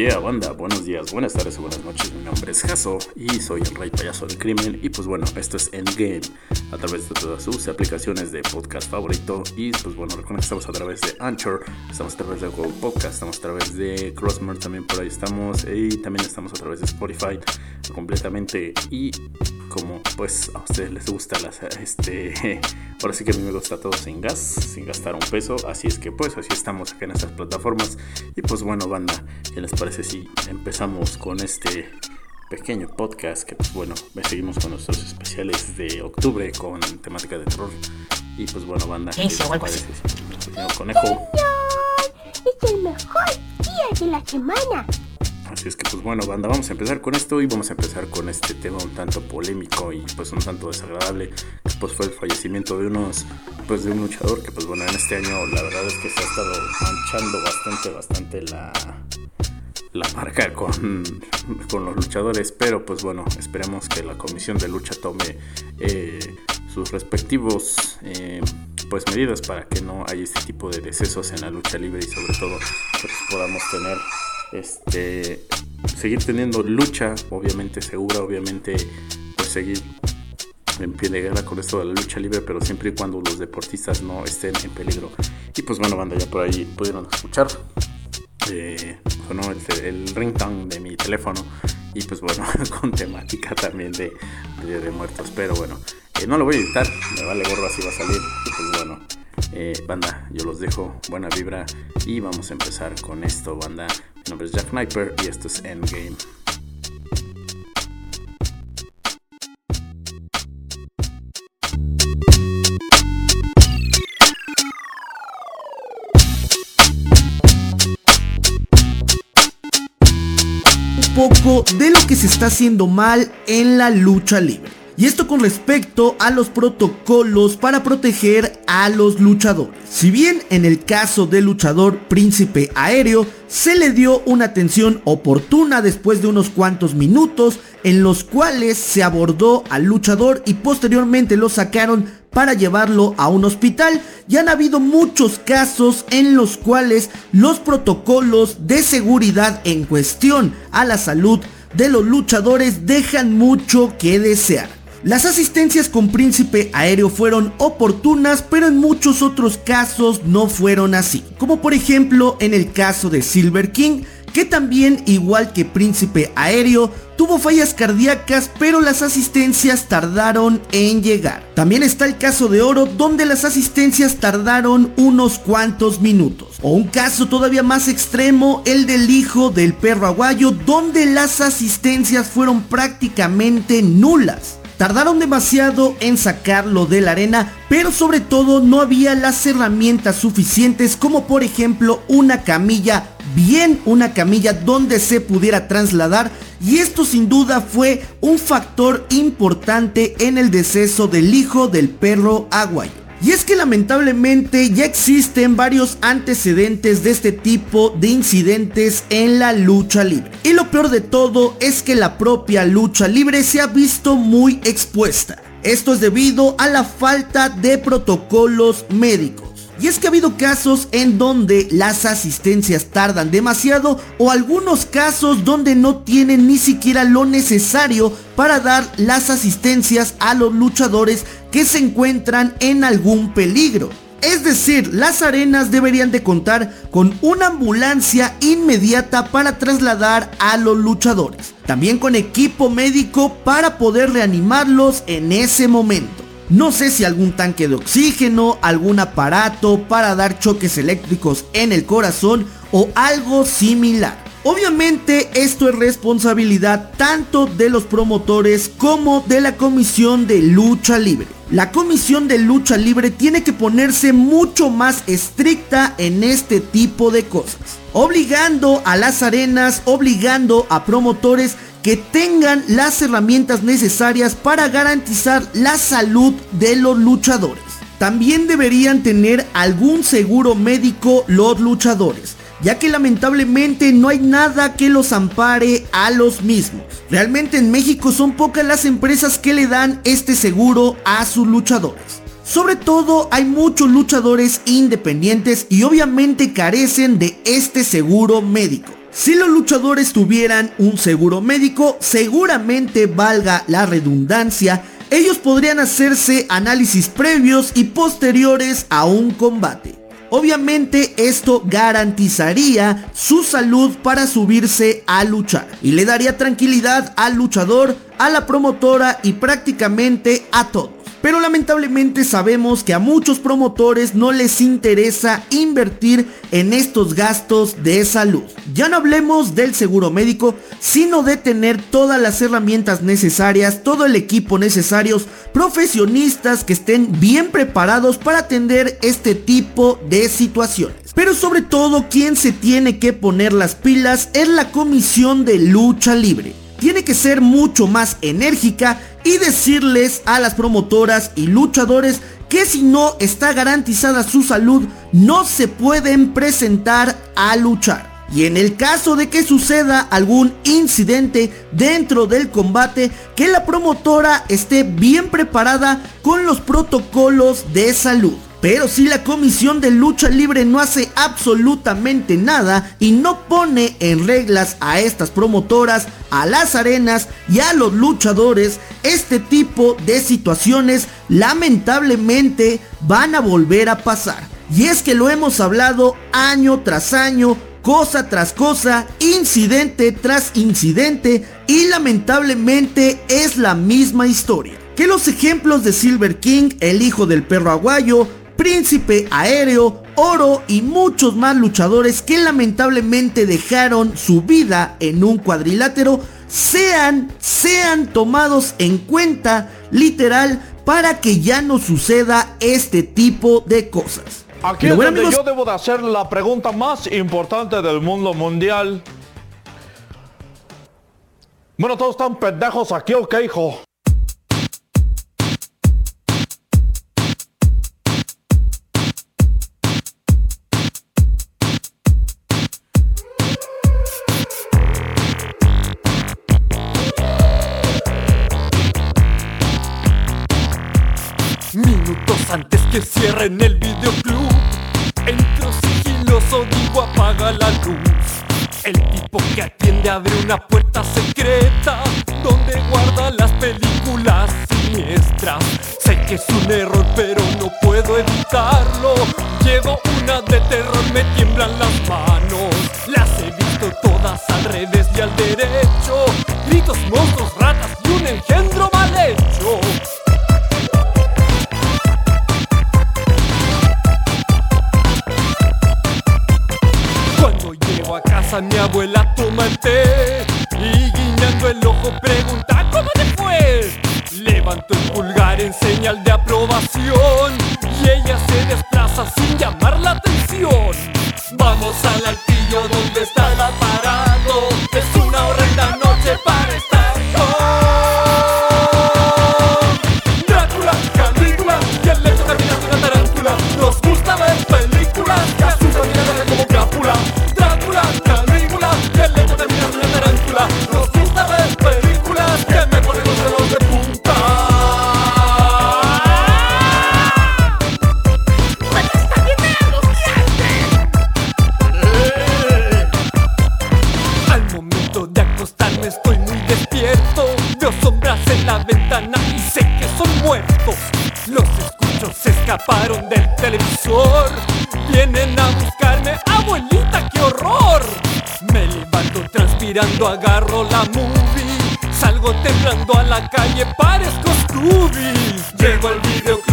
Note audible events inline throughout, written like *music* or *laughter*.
Yeah, banda, buenos días, buenas tardes o buenas noches. Mi nombre es Jaso y soy el rey payaso del crimen. Y pues bueno, esto es Endgame a través de todas sus aplicaciones de podcast favorito. Y pues bueno, recuerden a través de Anchor, estamos a través de Google Podcast, estamos a través de Crossmer, también por ahí estamos. Y también estamos a través de Spotify completamente. Y como pues a ustedes les gusta las este *laughs* ahora sí que a mí me gusta todo sin gas sin gastar un peso así es que pues así estamos aquí en estas plataformas. Y pues bueno banda ¿qué les parece si empezamos con este pequeño podcast que pues bueno seguimos con nuestros especiales de octubre con temática de terror y pues bueno banda ¿qué les parece si conejo es el mejor día de la semana Así es que pues bueno, banda, vamos a empezar con esto y vamos a empezar con este tema un tanto polémico y pues un tanto desagradable, que pues fue el fallecimiento de unos, pues de un luchador que pues bueno, en este año la verdad es que se ha estado manchando bastante, bastante la, la marca con, con los luchadores, pero pues bueno, esperemos que la comisión de lucha tome eh, sus respectivos eh, pues medidas para que no haya este tipo de decesos en la lucha libre y sobre todo pues, podamos tener este, seguir teniendo lucha, obviamente segura, obviamente pues seguir en pie de guerra con esto de la lucha libre, pero siempre y cuando los deportistas no estén en peligro. Y pues bueno, banda, ya por ahí pudieron escuchar. Eh, sonó el, el ringtone de mi teléfono y pues bueno, *laughs* con temática también de, de, muertos. Pero bueno, eh, no lo voy a editar, me vale gorro así va a salir. Y pues bueno, eh, banda, yo los dejo, buena vibra y vamos a empezar con esto, banda. Mi nombre es Jack Sniper y esto es Endgame. Poco de lo que se está haciendo mal en la lucha libre. Y esto con respecto a los protocolos para proteger a los luchadores. Si bien en el caso del luchador príncipe aéreo se le dio una atención oportuna después de unos cuantos minutos en los cuales se abordó al luchador y posteriormente lo sacaron para llevarlo a un hospital. Ya han habido muchos casos en los cuales los protocolos de seguridad en cuestión a la salud de los luchadores dejan mucho que desear. Las asistencias con Príncipe Aéreo fueron oportunas, pero en muchos otros casos no fueron así. Como por ejemplo en el caso de Silver King, que también, igual que Príncipe Aéreo, tuvo fallas cardíacas, pero las asistencias tardaron en llegar. También está el caso de Oro, donde las asistencias tardaron unos cuantos minutos. O un caso todavía más extremo, el del hijo del perro aguayo, donde las asistencias fueron prácticamente nulas. Tardaron demasiado en sacarlo de la arena, pero sobre todo no había las herramientas suficientes como por ejemplo una camilla, bien una camilla donde se pudiera trasladar y esto sin duda fue un factor importante en el deceso del hijo del perro aguayo. Y es que lamentablemente ya existen varios antecedentes de este tipo de incidentes en la lucha libre. Y lo peor de todo es que la propia lucha libre se ha visto muy expuesta. Esto es debido a la falta de protocolos médicos. Y es que ha habido casos en donde las asistencias tardan demasiado o algunos casos donde no tienen ni siquiera lo necesario para dar las asistencias a los luchadores que se encuentran en algún peligro. Es decir, las arenas deberían de contar con una ambulancia inmediata para trasladar a los luchadores. También con equipo médico para poder reanimarlos en ese momento. No sé si algún tanque de oxígeno, algún aparato para dar choques eléctricos en el corazón o algo similar. Obviamente esto es responsabilidad tanto de los promotores como de la comisión de lucha libre. La comisión de lucha libre tiene que ponerse mucho más estricta en este tipo de cosas. Obligando a las arenas, obligando a promotores que tengan las herramientas necesarias para garantizar la salud de los luchadores. También deberían tener algún seguro médico los luchadores, ya que lamentablemente no hay nada que los ampare a los mismos. Realmente en México son pocas las empresas que le dan este seguro a sus luchadores. Sobre todo hay muchos luchadores independientes y obviamente carecen de este seguro médico. Si los luchadores tuvieran un seguro médico, seguramente valga la redundancia, ellos podrían hacerse análisis previos y posteriores a un combate. Obviamente esto garantizaría su salud para subirse a luchar y le daría tranquilidad al luchador, a la promotora y prácticamente a todos. Pero lamentablemente sabemos que a muchos promotores no les interesa invertir en estos gastos de salud. Ya no hablemos del seguro médico, sino de tener todas las herramientas necesarias, todo el equipo necesarios, profesionistas que estén bien preparados para atender este tipo de situaciones. Pero sobre todo quien se tiene que poner las pilas es la comisión de lucha libre tiene que ser mucho más enérgica y decirles a las promotoras y luchadores que si no está garantizada su salud no se pueden presentar a luchar. Y en el caso de que suceda algún incidente dentro del combate, que la promotora esté bien preparada con los protocolos de salud. Pero si la comisión de lucha libre no hace absolutamente nada y no pone en reglas a estas promotoras, a las arenas y a los luchadores, este tipo de situaciones lamentablemente van a volver a pasar. Y es que lo hemos hablado año tras año, cosa tras cosa, incidente tras incidente y lamentablemente es la misma historia. Que los ejemplos de Silver King, el hijo del perro aguayo, Príncipe Aéreo, Oro y muchos más luchadores que lamentablemente dejaron su vida en un cuadrilátero sean, sean tomados en cuenta literal para que ya no suceda este tipo de cosas. Aquí es donde yo debo de hacer la pregunta más importante del mundo mundial. Bueno, todos están pendejos aquí, ¿ok, hijo? Cierren el videoclub. Entro sigiloso, digo apaga la luz. El tipo que atiende abre una puerta secreta donde guarda las películas siniestras. Sé que es un error, pero no puedo evitarlo. Llevo una de terror, me tiemblan las manos. Las he visto todas al revés y al derecho. Levanto el pulgar en señal de aprobación y ella se desplaza sin llamar la atención. Vamos al altillo donde está el escaparon del televisor. Vienen a buscarme, abuelita, qué horror. Me levanto transpirando, agarro la movie. Salgo temblando a la calle, parezco Scooby. Llego al videoclub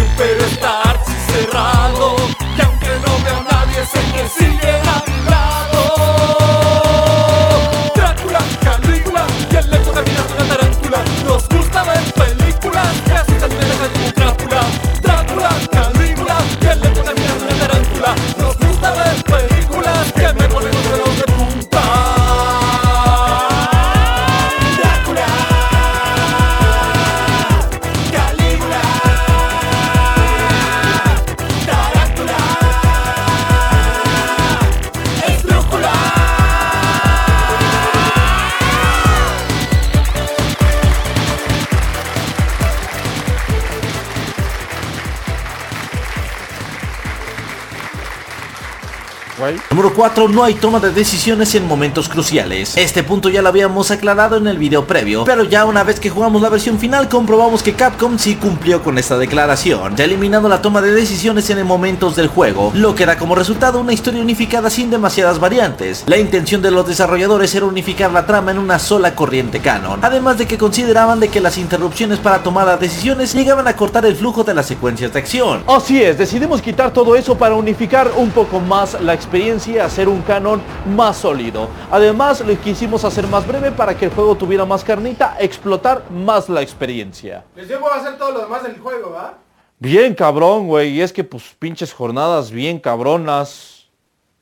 Número 4. No hay toma de decisiones en momentos cruciales. Este punto ya lo habíamos aclarado en el video previo, pero ya una vez que jugamos la versión final comprobamos que Capcom sí cumplió con esta declaración, ya eliminando la toma de decisiones en momentos del juego, lo que da como resultado una historia unificada sin demasiadas variantes. La intención de los desarrolladores era unificar la trama en una sola corriente canon, además de que consideraban de que las interrupciones para tomar las decisiones llegaban a cortar el flujo de las secuencias de acción. Así es, decidimos quitar todo eso para unificar un poco más la experiencia hacer un canon más sólido. Además, lo quisimos hacer más breve para que el juego tuviera más carnita, explotar más la experiencia. Les llevo a hacer todo lo demás del juego, ¿va? Bien cabrón, güey. Y es que pues pinches jornadas bien cabronas.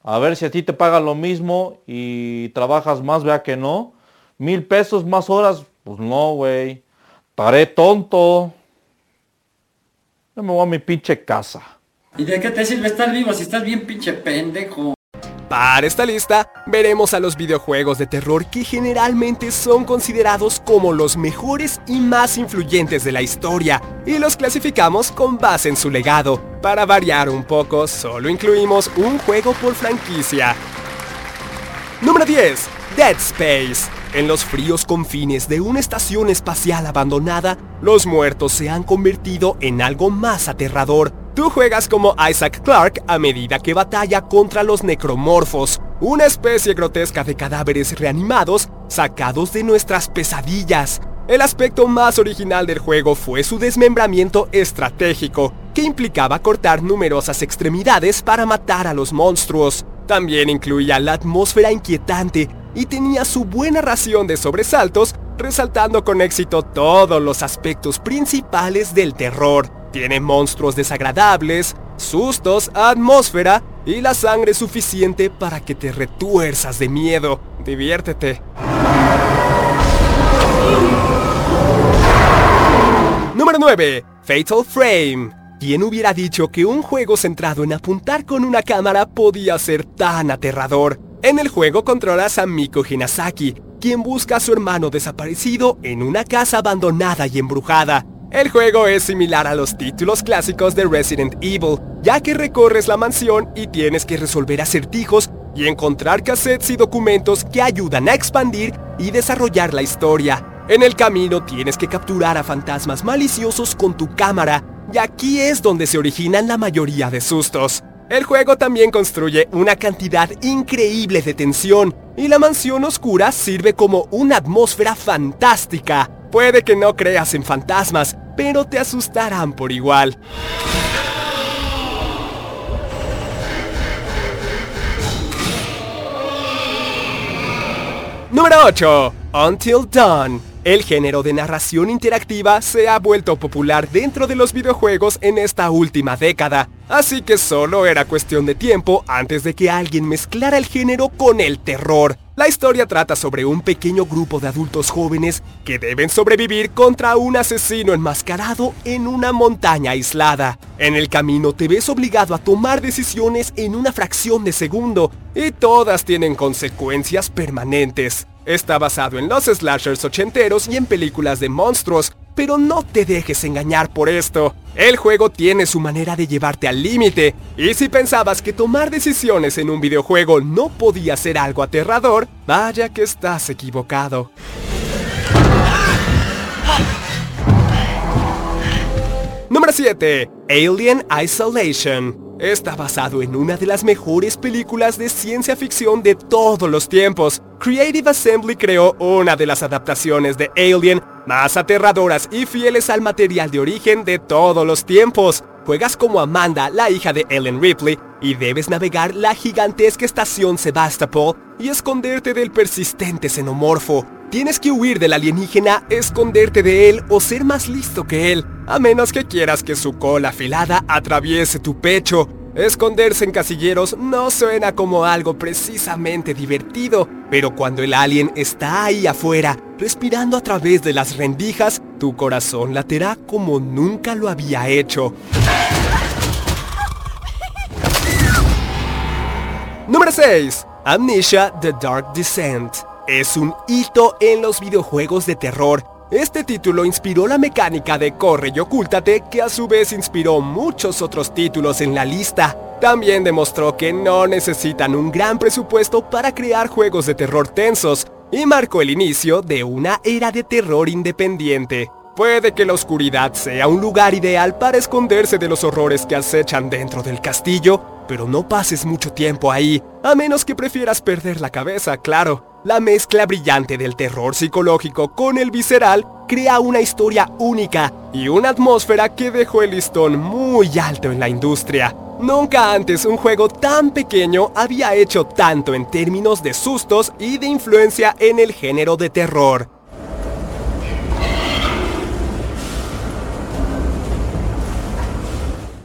A ver si a ti te pagan lo mismo y trabajas más, vea que no. Mil pesos más horas, pues no, güey. Paré tonto. Yo me voy a mi pinche casa. ¿Y de qué te sirve estar vivo si estás bien pinche pendejo? Para esta lista, veremos a los videojuegos de terror que generalmente son considerados como los mejores y más influyentes de la historia, y los clasificamos con base en su legado. Para variar un poco, solo incluimos un juego por franquicia. Número 10. Dead Space. En los fríos confines de una estación espacial abandonada, los muertos se han convertido en algo más aterrador. Tú juegas como Isaac Clarke a medida que batalla contra los necromorfos, una especie grotesca de cadáveres reanimados sacados de nuestras pesadillas. El aspecto más original del juego fue su desmembramiento estratégico, que implicaba cortar numerosas extremidades para matar a los monstruos. También incluía la atmósfera inquietante y tenía su buena ración de sobresaltos, resaltando con éxito todos los aspectos principales del terror. Tiene monstruos desagradables, sustos, atmósfera y la sangre suficiente para que te retuerzas de miedo. Diviértete. Número 9. Fatal Frame. ¿Quién hubiera dicho que un juego centrado en apuntar con una cámara podía ser tan aterrador? En el juego controlas a Miko Hinasaki, quien busca a su hermano desaparecido en una casa abandonada y embrujada. El juego es similar a los títulos clásicos de Resident Evil, ya que recorres la mansión y tienes que resolver acertijos y encontrar cassettes y documentos que ayudan a expandir y desarrollar la historia. En el camino tienes que capturar a fantasmas maliciosos con tu cámara, y aquí es donde se originan la mayoría de sustos. El juego también construye una cantidad increíble de tensión, y la mansión oscura sirve como una atmósfera fantástica. Puede que no creas en fantasmas, pero te asustarán por igual. Número 8. Until Dawn. El género de narración interactiva se ha vuelto popular dentro de los videojuegos en esta última década, así que solo era cuestión de tiempo antes de que alguien mezclara el género con el terror. La historia trata sobre un pequeño grupo de adultos jóvenes que deben sobrevivir contra un asesino enmascarado en una montaña aislada. En el camino te ves obligado a tomar decisiones en una fracción de segundo y todas tienen consecuencias permanentes. Está basado en los slashers ochenteros y en películas de monstruos, pero no te dejes engañar por esto. El juego tiene su manera de llevarte al límite, y si pensabas que tomar decisiones en un videojuego no podía ser algo aterrador, vaya que estás equivocado. Número 7. Alien Isolation. Está basado en una de las mejores películas de ciencia ficción de todos los tiempos. Creative Assembly creó una de las adaptaciones de Alien más aterradoras y fieles al material de origen de todos los tiempos. Juegas como Amanda, la hija de Ellen Ripley, y debes navegar la gigantesca estación Sebastopol y esconderte del persistente xenomorfo. Tienes que huir del alienígena, esconderte de él o ser más listo que él, a menos que quieras que su cola afilada atraviese tu pecho. Esconderse en casilleros no suena como algo precisamente divertido, pero cuando el alien está ahí afuera, respirando a través de las rendijas, tu corazón laterá como nunca lo había hecho. Número 6. Amnesia The Dark Descent. Es un hito en los videojuegos de terror, Este título inspiró la mecánica de Corre y Ocúltate, que a su vez inspiró muchos otros títulos en la lista. También demostró que no necesitan un gran presupuesto para crear juegos de terror tensos, y marcó el inicio de una era de terror independiente. Puede que la oscuridad sea un lugar ideal para esconderse de los horrores que acechan dentro del castillo, pero no pases mucho tiempo ahí, a menos que prefieras perder la cabeza, claro. La mezcla brillante del terror psicológico con el visceral crea una historia única y una atmósfera que dejó el listón muy alto en la industria. Nunca antes un juego tan pequeño había hecho tanto en términos de sustos y de influencia en el género de terror.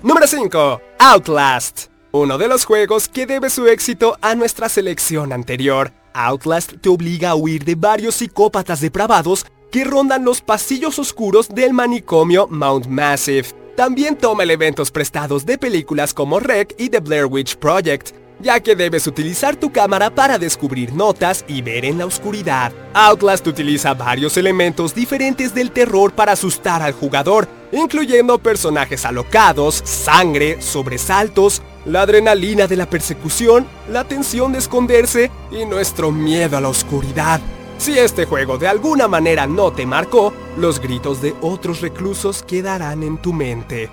Número 5. Outlast. Uno de los juegos que debe su éxito a nuestra selección anterior. Outlast te obliga a huir de varios psicópatas depravados que rondan los pasillos oscuros del manicomio Mount Massive. También toma elementos prestados de películas como Rec y The Blair Witch Project, ya que debes utilizar tu cámara para descubrir notas y ver en la oscuridad. Outlast utiliza varios elementos diferentes del terror para asustar al jugador, incluyendo personajes alocados, sangre, sobresaltos, la adrenalina de la persecución, la tensión de esconderse y nuestro miedo a la oscuridad. Si este juego de alguna manera no te marcó, los gritos de otros reclusos quedarán en tu mente.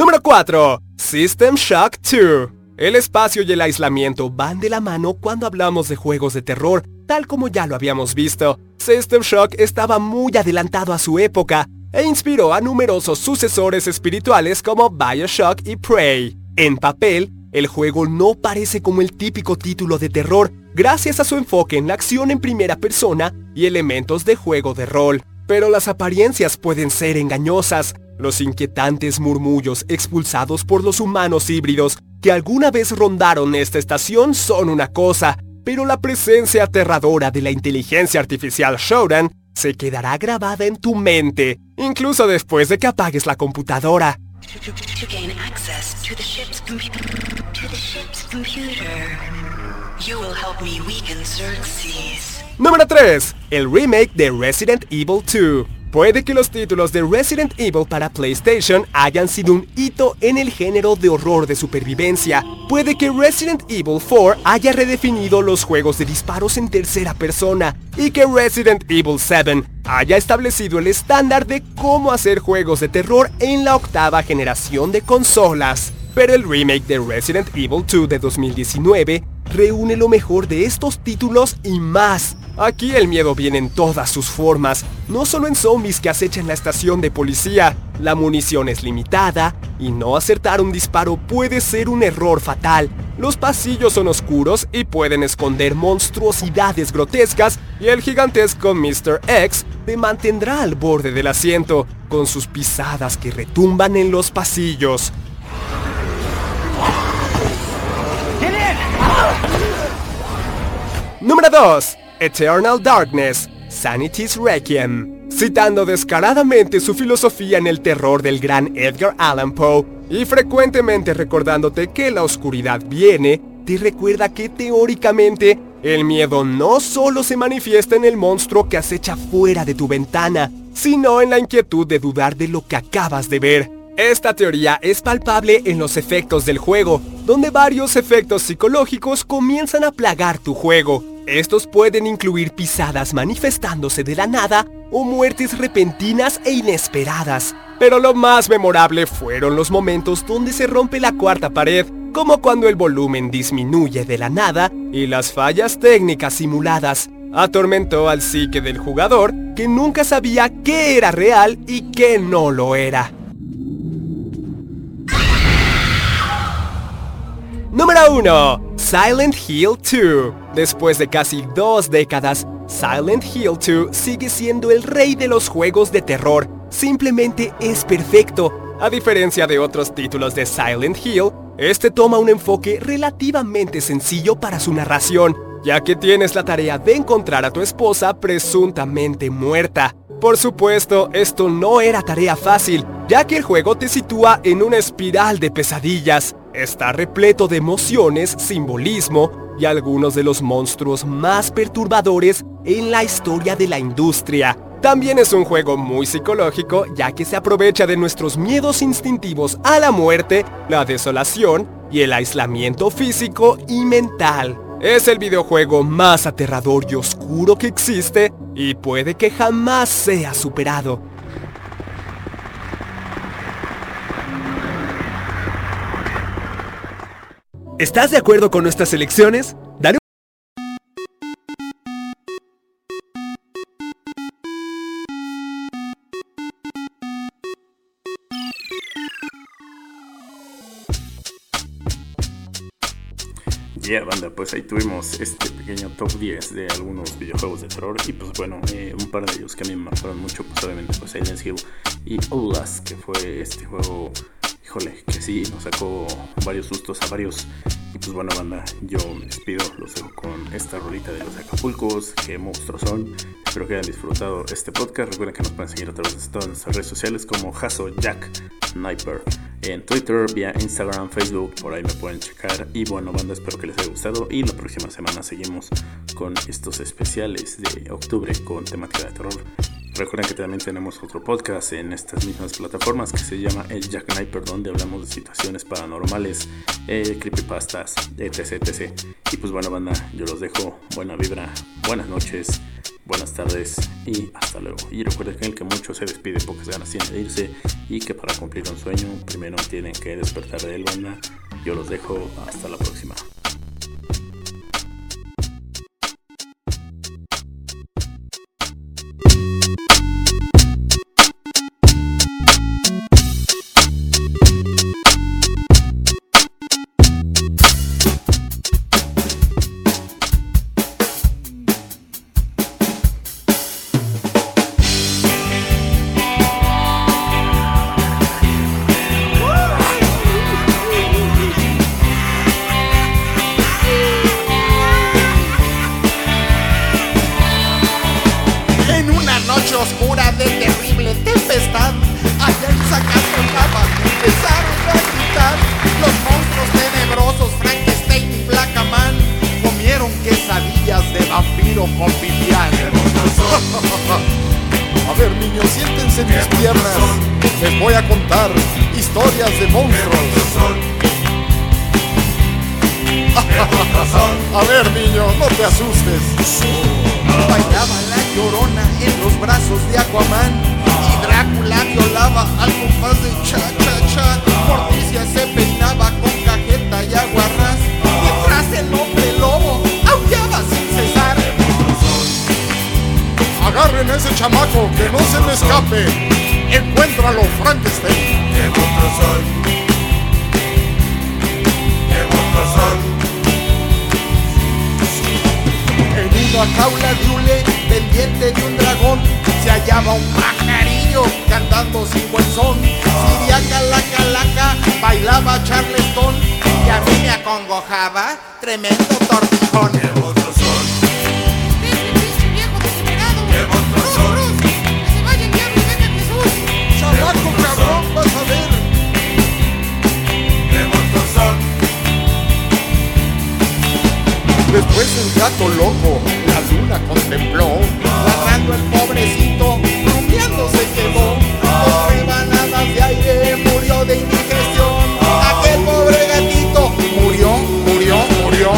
Número 4. System Shock 2. El espacio y el aislamiento van de la mano cuando hablamos de juegos de terror, tal como ya lo habíamos visto. System Shock estaba muy adelantado a su época e inspiró a numerosos sucesores espirituales como Bioshock y Prey. En papel, el juego no parece como el típico título de terror, gracias a su enfoque en la acción en primera persona y elementos de juego de rol. Pero las apariencias pueden ser engañosas. Los inquietantes murmullos expulsados por los humanos híbridos que alguna vez rondaron esta estación son una cosa, pero la presencia aterradora de la inteligencia artificial Shodan se quedará grabada en tu mente, incluso después de que apagues la computadora. Número 3. El remake de Resident Evil 2. Puede que los títulos de Resident Evil para PlayStation hayan sido un hito en el género de horror de supervivencia. Puede que Resident Evil 4 haya redefinido los juegos de disparos en tercera persona y que Resident Evil 7 haya establecido el estándar de cómo hacer juegos de terror en la octava generación de consolas. Pero el remake de Resident Evil 2 de 2019 reúne lo mejor de estos títulos y más. Aquí el miedo viene en todas sus formas, no solo en zombies que acechan la estación de policía, la munición es limitada y no acertar un disparo puede ser un error fatal. Los pasillos son oscuros y pueden esconder monstruosidades grotescas y el gigantesco Mr. X te mantendrá al borde del asiento, con sus pisadas que retumban en los pasillos. Número 2. Eternal Darkness, Sanity's Requiem. Citando descaradamente su filosofía en el terror del gran Edgar Allan Poe y frecuentemente recordándote que la oscuridad viene, te recuerda que teóricamente el miedo no solo se manifiesta en el monstruo que acecha fuera de tu ventana, sino en la inquietud de dudar de lo que acabas de ver. Esta teoría es palpable en los efectos del juego, donde varios efectos psicológicos comienzan a plagar tu juego. Estos pueden incluir pisadas manifestándose de la nada o muertes repentinas e inesperadas. Pero lo más memorable fueron los momentos donde se rompe la cuarta pared, como cuando el volumen disminuye de la nada y las fallas técnicas simuladas. Atormentó al psique del jugador que nunca sabía qué era real y qué no lo era. Número 1. Silent Hill 2. Después de casi dos décadas, Silent Hill 2 sigue siendo el rey de los juegos de terror. Simplemente es perfecto. A diferencia de otros títulos de Silent Hill, este toma un enfoque relativamente sencillo para su narración, ya que tienes la tarea de encontrar a tu esposa presuntamente muerta. Por supuesto, esto no era tarea fácil, ya que el juego te sitúa en una espiral de pesadillas. Está repleto de emociones, simbolismo y algunos de los monstruos más perturbadores en la historia de la industria. También es un juego muy psicológico ya que se aprovecha de nuestros miedos instintivos a la muerte, la desolación y el aislamiento físico y mental. Es el videojuego más aterrador y oscuro que existe y puede que jamás sea superado. ¿Estás de acuerdo con nuestras elecciones? Dale Yeah, banda, pues ahí tuvimos este pequeño top 10 de algunos videojuegos de terror y pues bueno, eh, un par de ellos que a mí me marcaron mucho, pues obviamente pues Silent Hill y Outlast, que fue este juego, híjole, que sí, nos sacó varios sustos a varios y pues bueno, banda, yo me despido, los dejo con esta rolita de los Acapulcos, que monstruos son. Espero que hayan disfrutado este podcast. Recuerden que nos pueden seguir a través de todas nuestras redes sociales como Haso Jack Sniper. En Twitter, vía Instagram, Facebook, por ahí me pueden checar. Y bueno, banda, espero que les haya gustado. Y la próxima semana seguimos con estos especiales de octubre con temática de terror. Recuerden que también tenemos otro podcast en estas mismas plataformas que se llama El Jack Sniper, donde hablamos de situaciones paranormales, eh, creepypastas, etc, etc. Y pues bueno, banda, yo los dejo. Buena vibra, buenas noches, buenas tardes y hasta luego. Y recuerden que el que mucho se despide, pocas ganas tiene de irse y que para cumplir un sueño primero tienen que despertar de él, banda. Yo los dejo, hasta la próxima. Piernas. Les voy a contar historias de monstruos. *laughs* A ver, niño, no te asustes. Bailaba la llorona en los brazos de Aquaman Y Drácula violaba al compás de cha cha cha Morticia se peinaba con cajeta y aguarrás Mientras el hombre lobo aullaba sin cesar Agarren ese chamaco que no se me escape Encuéntralo, Frankenstein ¡Qué monstruos son! ¡Qué monstruos son! En una jaula de hule pendiente de un dragón se hallaba un pajarillo cantando sin buen son. Siriaca la calaca bailaba charleston y a mí me acongojaba tremendo tortijón. Después el gato loco la luna contempló, ladrando el pobrecito, rumiando se quedó. Con rebanadas de aire murió de indigestión. Aquel pobre gatito murió, murió, murió.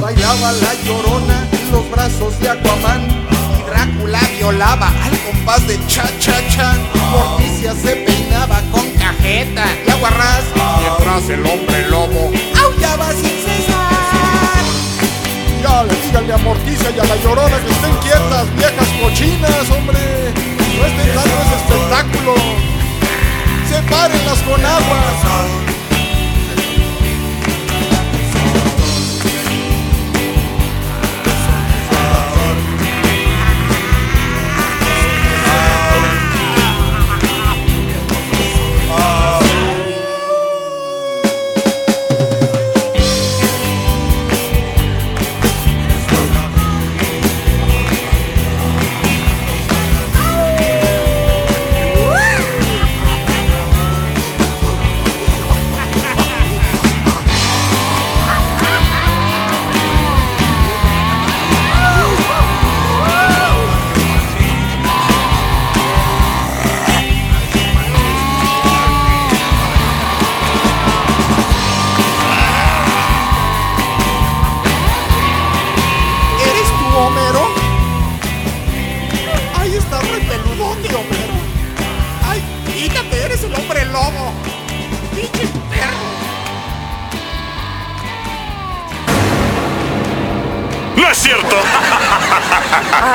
Bailaba la llorona brazos de Aquaman y Drácula violaba al compás de cha cha cha. Morticia se peinaba con cajeta y aguarrás mientras el hombre lobo aullaba sin cesar. Ya le díganle a Morticia y a la llorona que estén quietas, viejas cochinas, hombre. No estén dando ese espectáculo. Sepárenlas con agua.